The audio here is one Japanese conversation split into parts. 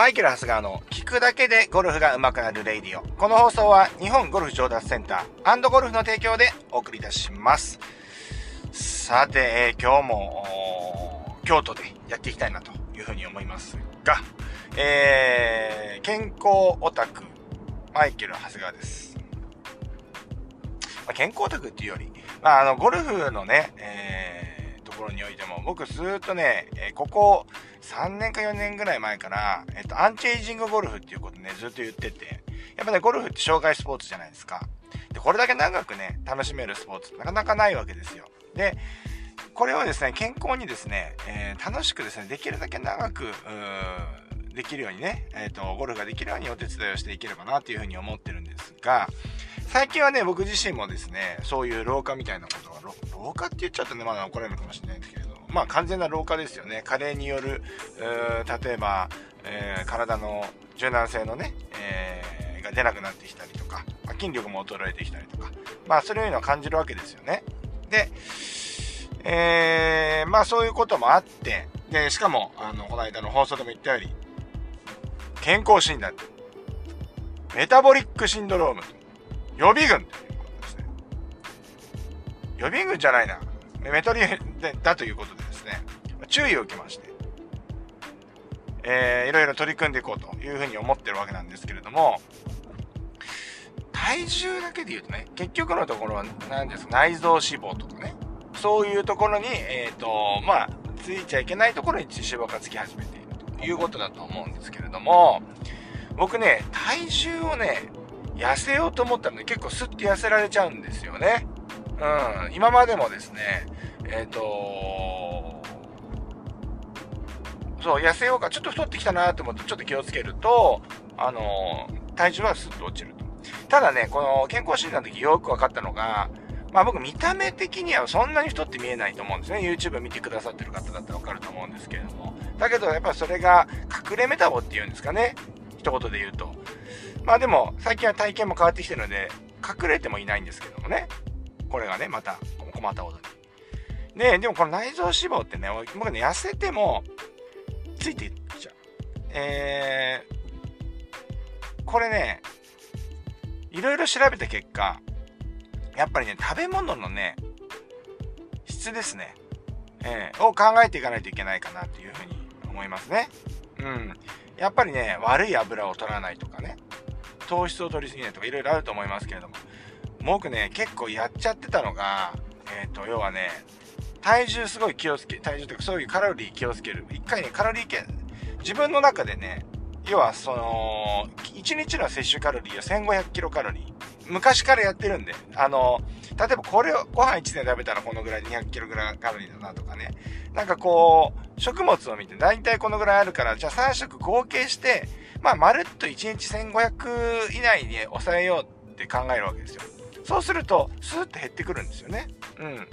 マイケル・ハスガーの聞くだけでゴルフが上手くなるレイディオ。この放送は日本ゴルフ上達センターゴルフの提供でお送りいたします。さて、え、今日も京都でやっていきたいなというふうに思いますが、えー、健康オタク、マイケル・ハスガーです。まあ、健康オタクっていうより、まあ、あの、ゴルフのね、えー、ところにおいても、僕ずっとね、えここ3年か4年ぐらい前から、えっと、アンチエイジングゴルフっていうことね、ずっと言ってて、やっぱね、ゴルフって障害スポーツじゃないですか。で、これだけ長くね、楽しめるスポーツってなかなかないわけですよ。で、これをですね、健康にですね、えー、楽しくですね、できるだけ長く、できるようにね、えっ、ー、と、ゴルフができるようにお手伝いをしていければなというふうに思ってるんですが、最近はね、僕自身もですね、そういう老化みたいなことが、老化って言っちゃったんでまだ怒られるかもしれないんですけど、まあ完全な老化ですよね。加齢による、例えば、えー、体の柔軟性のね、えー、が出なくなってきたりとか、まあ、筋力も衰えてきたりとか、まあそういうのを感じるわけですよね。で、えー、まあそういうこともあって、で、しかも、あの、この間の放送でも言ったように、健康診断、メタボリックシンドローム、予備軍ということですね。予備軍じゃないな。メトリエだということでね、注意を受けまして、えー、いろいろ取り組んでいこうというふうに思ってるわけなんですけれども、体重だけで言うとね、結局のところは何ですか、内臓脂肪とかね、そういうところに、えっ、ー、と、まあ、ついちゃいけないところに脂肪がつき始めているということだと思うんですけれども、僕ね、体重をね、痩せようと思ったらね、結構スッて痩せられちゃうんですよね。うん、今までもですね、えっ、ー、とそう、痩せようか、ちょっと太ってきたなと思って、ちょっと気をつけると、あの体重はスッと落ちると。ただね、この健康診断の時よく分かったのが、まあ僕見た目的にはそんなに太って見えないと思うんですね。YouTube 見てくださってる方だったら分かると思うんですけれども。だけどやっぱそれが隠れメタボっていうんですかね。一言で言うと。まあでも最近は体型も変わってきてるので、隠れてもいないんですけどもね。これがね、また困ったことに。で、でもこの内臓脂肪ってね、僕ね、痩せてもついていっちゃう。えー、これね、いろいろ調べた結果、やっぱりね、食べ物のね、質ですね。えー、を考えていかないといけないかなっていうふうに思いますね。うん。やっぱりね、悪い油を取らないとかね、糖質を取りすぎないとかいろいろあると思いますけれども、僕ね、結構やっちゃってたのが、えっ、ー、と、要はね、体重すごい気をつけ、体重というかそういうカロリー気をつける。一回ね、カロリー計、自分の中でね、要はその、1日の摂取カロリーは1500キロカロリー。昔からやってるんで、あの、例えばこれをご飯1年食べたらこのぐらい200キログラカロリーだなとかね。なんかこう、食物を見て大体このぐらいあるから、じゃあ3食合計して、まあ、まるっと1日1500以内に抑えようって考えるわけですよ。そうすると、スーッと減ってくるんですよね。うん。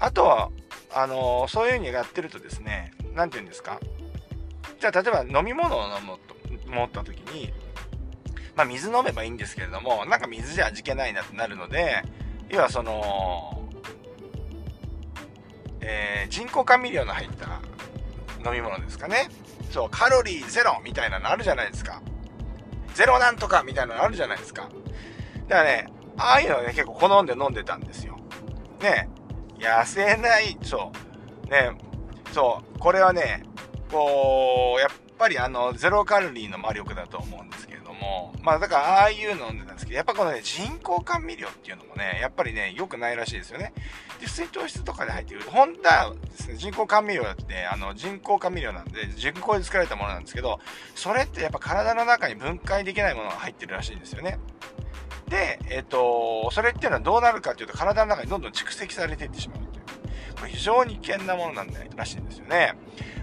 あとは、あの、そういう風にやってるとですね、何て言うんですか？じゃあ、例えば飲み物を飲むと、思った時に、まあ、水飲めばいいんですけれども、なんか水じゃ味気ないなってなるので、要はその、えー、人工甘味料の入った飲み物ですかね。そう、カロリーゼロみたいなのあるじゃないですか。ゼロなんとかみたいなのあるじゃないですか。だからね、ああいうのね、結構好んで飲んでたんですよ。ね、痩せない、そう。ね、そう、これはね、こう、やっぱりあの、ゼロカロリーの魔力だと思うんですけれども、まあだからああいうの飲んでたんですけど、やっぱこのね、人工甘味料っていうのもね、やっぱりね、良くないらしいですよね。で、水糖質とかで入ってる、本当はですね、人工甘味料だって、あの、人工甘味料なんで、人工で作られたものなんですけど、それってやっぱ体の中に分解できないものが入ってるらしいんですよね。で、えっ、と、それっていうのはどうなるかっていうと、体の中にどんどん蓄積されていってしまうという。これ非常に危険なものなんだらしいんですよね。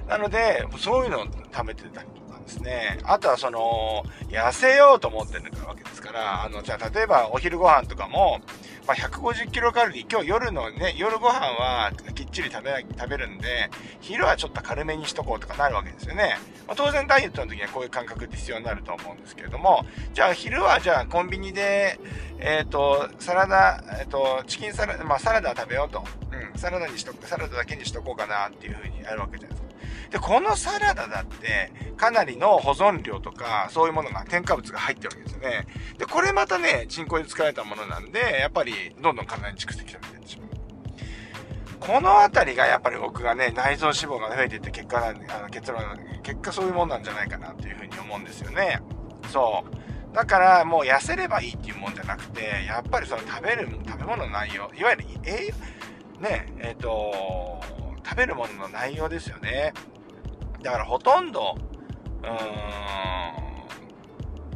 なので、そういうのを貯めてたりとですね。あとはその、痩せようと思ってるわけですから、あの、じゃあ例えばお昼ご飯とかも、まあ、150キロカロリー、今日夜のね、夜ご飯はきっちり食べ、食べるんで、昼はちょっと軽めにしとこうとかなるわけですよね。まあ、当然ダイエットの時にはこういう感覚って必要になると思うんですけれども、じゃあ昼はじゃあコンビニで、えっ、ー、と、サラダ、えっ、ー、と、チキンサラダ、まあサラダ食べようと。うん、サラダにしとく、サラダだけにしとこうかなっていう風にやるわけじゃないですか。で、このサラダだって、かなりの保存料とか、そういうものが、添加物が入ってるわけですよね。で、これまたね、人工で作られたものなんで、やっぱり、どんどん体に蓄積されてしまう。このあたりがやっぱり僕がね、内臓脂肪が増えていって結果なんあの結論結果そういうもんなんじゃないかなっていうふうに思うんですよね。そう。だからもう痩せればいいっていうもんじゃなくて、やっぱりその食べる、食べ物の内容、いわゆる栄養、ね、えっ、ー、と、食べるものの内容ですよね。だからほとんど、うー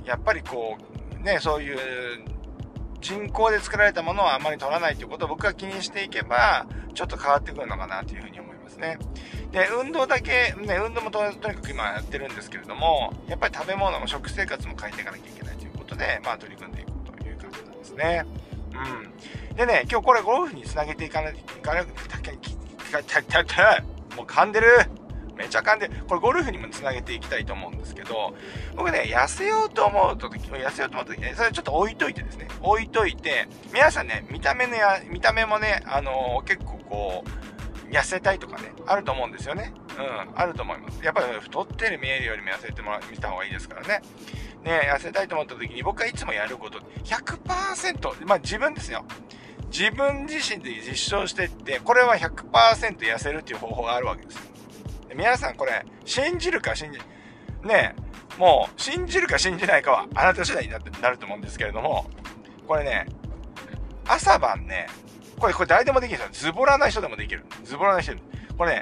ん、やっぱりこう、ね、そういう人工で作られたものはあまり取らないということを僕が気にしていけば、ちょっと変わってくるのかなというふうに思いますね。で、運動だけ、ね、運動もとにかく今やってるんですけれども、やっぱり食べ物も食生活も変えていかなきゃいけないということで、まあ取り組んでいくという感じなんですね。うん。でね、今日これゴルフにつなげていかないといかなくて、もう噛んでるめちゃ噛んで、これゴルフにもつなげていきたいと思うんですけど、僕ね、痩せようと思うとき、痩せようと思うときね、それちょっと置いといてですね、置いといて、皆さんね、見た目のや、見た目もね、あのー、結構こう、痩せたいとかね、あると思うんですよね。うん、あると思います。やっぱり太ってる見えるよりも痩せてもら、見た方がいいですからね。ね、痩せたいと思った時に僕がいつもやること、100%、まあ自分ですよ。自分自身で実証していって、これは100%痩せるっていう方法があるわけですよ。皆さんこれ、信じるか信じ、ねもう、信じるか信じないかはあなた次第になってなると思うんですけれども、これね、朝晩ね、これ、これ誰でもできるんですよ。ズボラな人でもできる。ズボラな人。これね、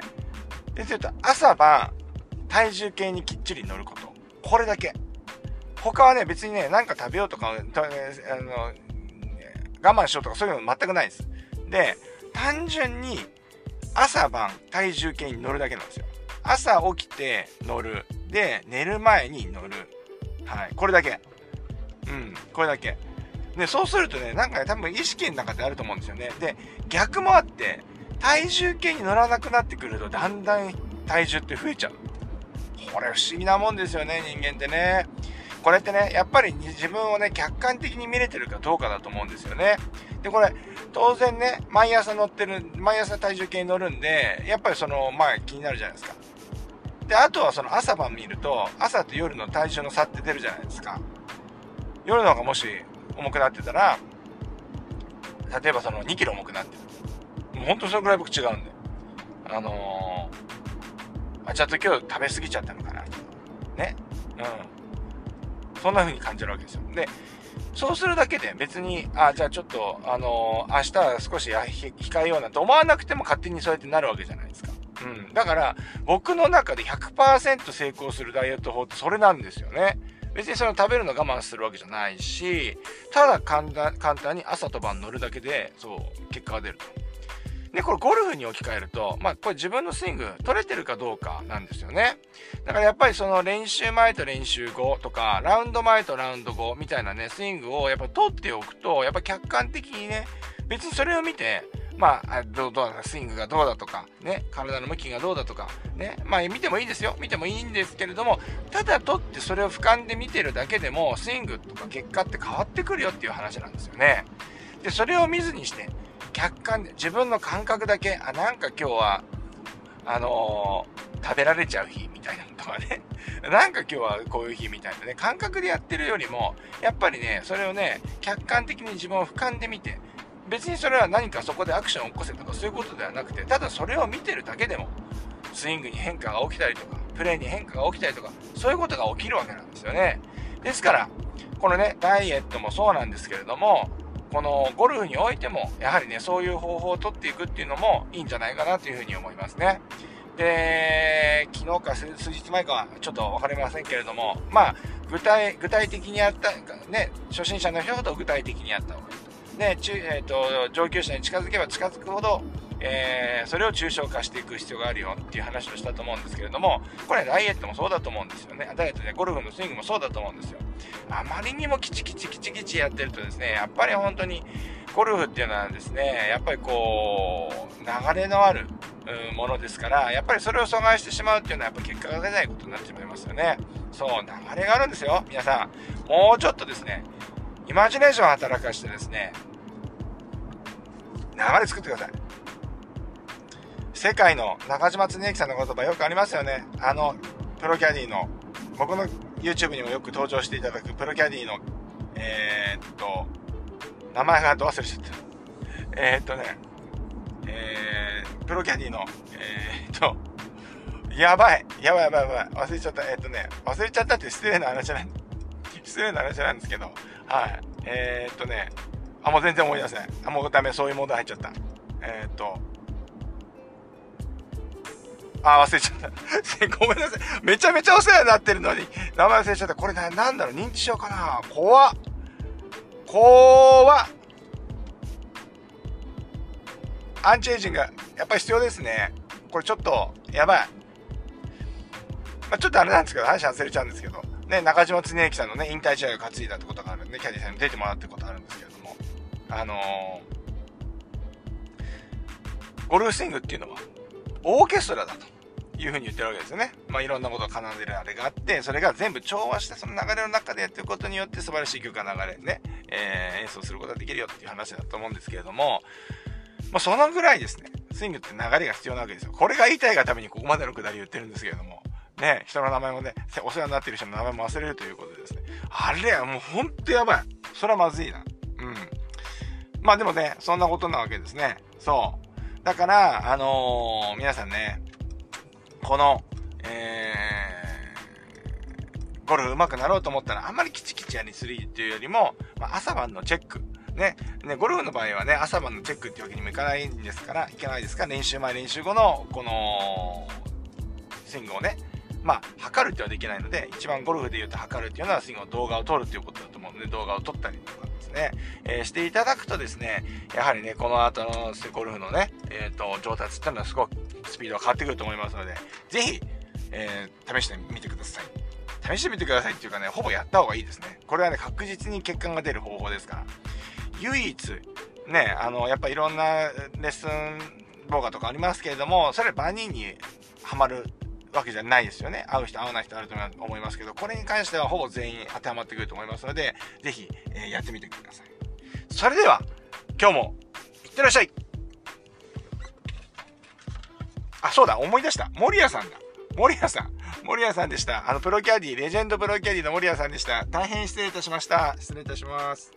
で言うと、朝晩、体重計にきっちり乗ること。これだけ。他はね、別にね、なんか食べようとか、あの、我慢しようとかそういうの全くないです。で、単純に朝晩体重計に乗るだけなんですよ。朝起きて乗る。で、寝る前に乗る。はい。これだけ。うん。これだけ。で、そうするとね、なんかね、多分意識の中であると思うんですよね。で、逆もあって、体重計に乗らなくなってくると、だんだん体重って増えちゃう。これ不思議なもんですよね、人間ってね。これってね、やっぱり自分をね、客観的に見れてるかどうかだと思うんですよね。で、これ、当然ね、毎朝乗ってる、毎朝体重計に乗るんで、やっぱりその、まあ気になるじゃないですか。で、あとはその朝晩見ると、朝と夜の体重の差って出るじゃないですか。夜の方がもし重くなってたら、例えばその2キロ重くなってる。もうほんとそのぐらい僕違うんで。あのー、あ、ちょっと今日食べ過ぎちゃったのかな。ね。うん。そんな風に感じるわけですよ。で、そうするだけで別に、あ、じゃあちょっと、あのー、明日は少し控えようなんて思わなくても勝手にそうやってなるわけじゃないですか。うん。だから、僕の中で100%成功するダイエット法ってそれなんですよね。別にその食べるの我慢するわけじゃないし、ただ簡単簡単に朝と晩乗るだけで、そう、結果が出ると。で、これゴルフに置き換えると、まあ、これ自分のスイング取れてるかどうかなんですよね。だからやっぱりその練習前と練習後とか、ラウンド前とラウンド後みたいなね、スイングをやっぱ取っておくと、やっぱ客観的にね、別にそれを見て、まあ、どうどうだ、スイングがどうだとか、ね、体の向きがどうだとか、ね、まあ見てもいいですよ。見てもいいんですけれども、ただ取ってそれを俯瞰で見てるだけでも、スイングとか結果って変わってくるよっていう話なんですよね。で、それを見ずにして、客観で、自分の感覚だけ、あ、なんか今日は、あのー、食べられちゃう日みたいなのとかね、なんか今日はこういう日みたいなね、感覚でやってるよりも、やっぱりね、それをね、客観的に自分を俯瞰で見て、別にそれは何かそこでアクションを起こせとかそういうことではなくて、ただそれを見てるだけでも、スイングに変化が起きたりとか、プレーに変化が起きたりとか、そういうことが起きるわけなんですよね。ですから、このね、ダイエットもそうなんですけれども、このゴルフにおいても、やはりね、そういう方法をとっていくっていうのもいいんじゃないかなというふうに思いますね。で、昨日か数日前かはちょっと分かりませんけれども、まあ、具体、具体的にやった、ね、初心者の人ほど具体的にやった方がいい。ね、中えーと、上級者に近づけば近づくほど、えー、それを抽象化していく必要があるよっていう話をしたと思うんですけれども、これダイエットもそうだと思うんですよね。ダイエットでゴルフのスイングもそうだと思うんですよ。あまりにもキチキチキチキチやってるとですね、やっぱり本当にゴルフっていうのはですね、やっぱりこう、流れのあるものですから、やっぱりそれを阻害してしまうっていうのはやっぱ結果が出ないことになってしまいますよね。そう、流れがあるんですよ。皆さん。もうちょっとですね、イマジネーションを働かしてですね、流れ作ってください。世界の中島恒之さんの言葉よくありますよね。あの、プロキャディの、僕の YouTube にもよく登場していただくプロキャディの、えー、っと、名前がど忘れちゃった。えー、っとね、えー、プロキャディの、えー、っと、やばいやばいやばいやばい忘れちゃった。えー、っとね、忘れちゃったって失礼な話じゃない。失礼な話なんですけど、はい。えー、っとね、あ、もう全然思い出せない。あ、もうダメ、そういうモード入っちゃった。えー、っと、あ、忘れちゃった。ごめんなさい。めちゃめちゃお世話になってるのに、名前忘れちゃった。これな、なんだろう、認知症かな？怖っ。怖っ。アンチエイジング、やっぱり必要ですね。これちょっと、やばい。まあ、ちょっとあれなんですけど、話忘れちゃうんですけど、ね、中島恒之さんのね、引退試合を担いだってことがあるんで、キャディさんに出てもらってことあるんですけれども、あのー、ゴルフスイングっていうのは、オーケストラだと。いうふうに言ってるわけですよね。まあ、いろんなことを奏でるあれがあって、それが全部調和して、その流れの中でやってることによって素晴らしい曲が流れね、えー、演奏することができるよっていう話だと思うんですけれども、まあ、そのぐらいですね、スイングって流れが必要なわけですよ。これが言いたいがためにここまでのくだり言ってるんですけれども、ね、人の名前もね、お世話になってる人の名前も忘れるということでですね。あれはもうほんとやばい。それはまずいな。うん。まあでもね、そんなことなわけですね。そう。だから、あのー、皆さんね、この、えー、ゴルフ上手くなろうと思ったら、あんまりキチキチやりすぎっていうよりも、まあ、朝晩のチェック。ね、ね、ゴルフの場合はね、朝晩のチェックっていうわけにもいかないんですから、いけないですか、練習前、練習後の、この、スイングをね、まあ、測るってはできないので、一番ゴルフで言うと測るっていうのは、スイングの動画を撮るっていうことだと思うので、動画を撮ったりとか。ね、えー、していただくとですね、やはりね、この後のゴルフのね、えっ、ー、と、上達っていうのはすごくスピードが変わってくると思いますので、ぜひ、えー、試してみてください。試してみてくださいっていうかね、ほぼやった方がいいですね。これはね、確実に結果が出る方法ですから。唯一、ね、あの、やっぱいろんなレッスン動画とかありますけれども、それ万人にはまるわけじゃないですよね。合う人、合わない人あると思いますけど、これに関してはほぼ全員当てはまってくると思いますので、ぜひ、えー、やってみてください。それでは、今日も、いってらっしゃいあ、そうだ、思い出した。森谷さんだ。森谷さん。森谷さんでした。あの、プロキャディ、レジェンドプロキャディの森谷さんでした。大変失礼いたしました。失礼いたします。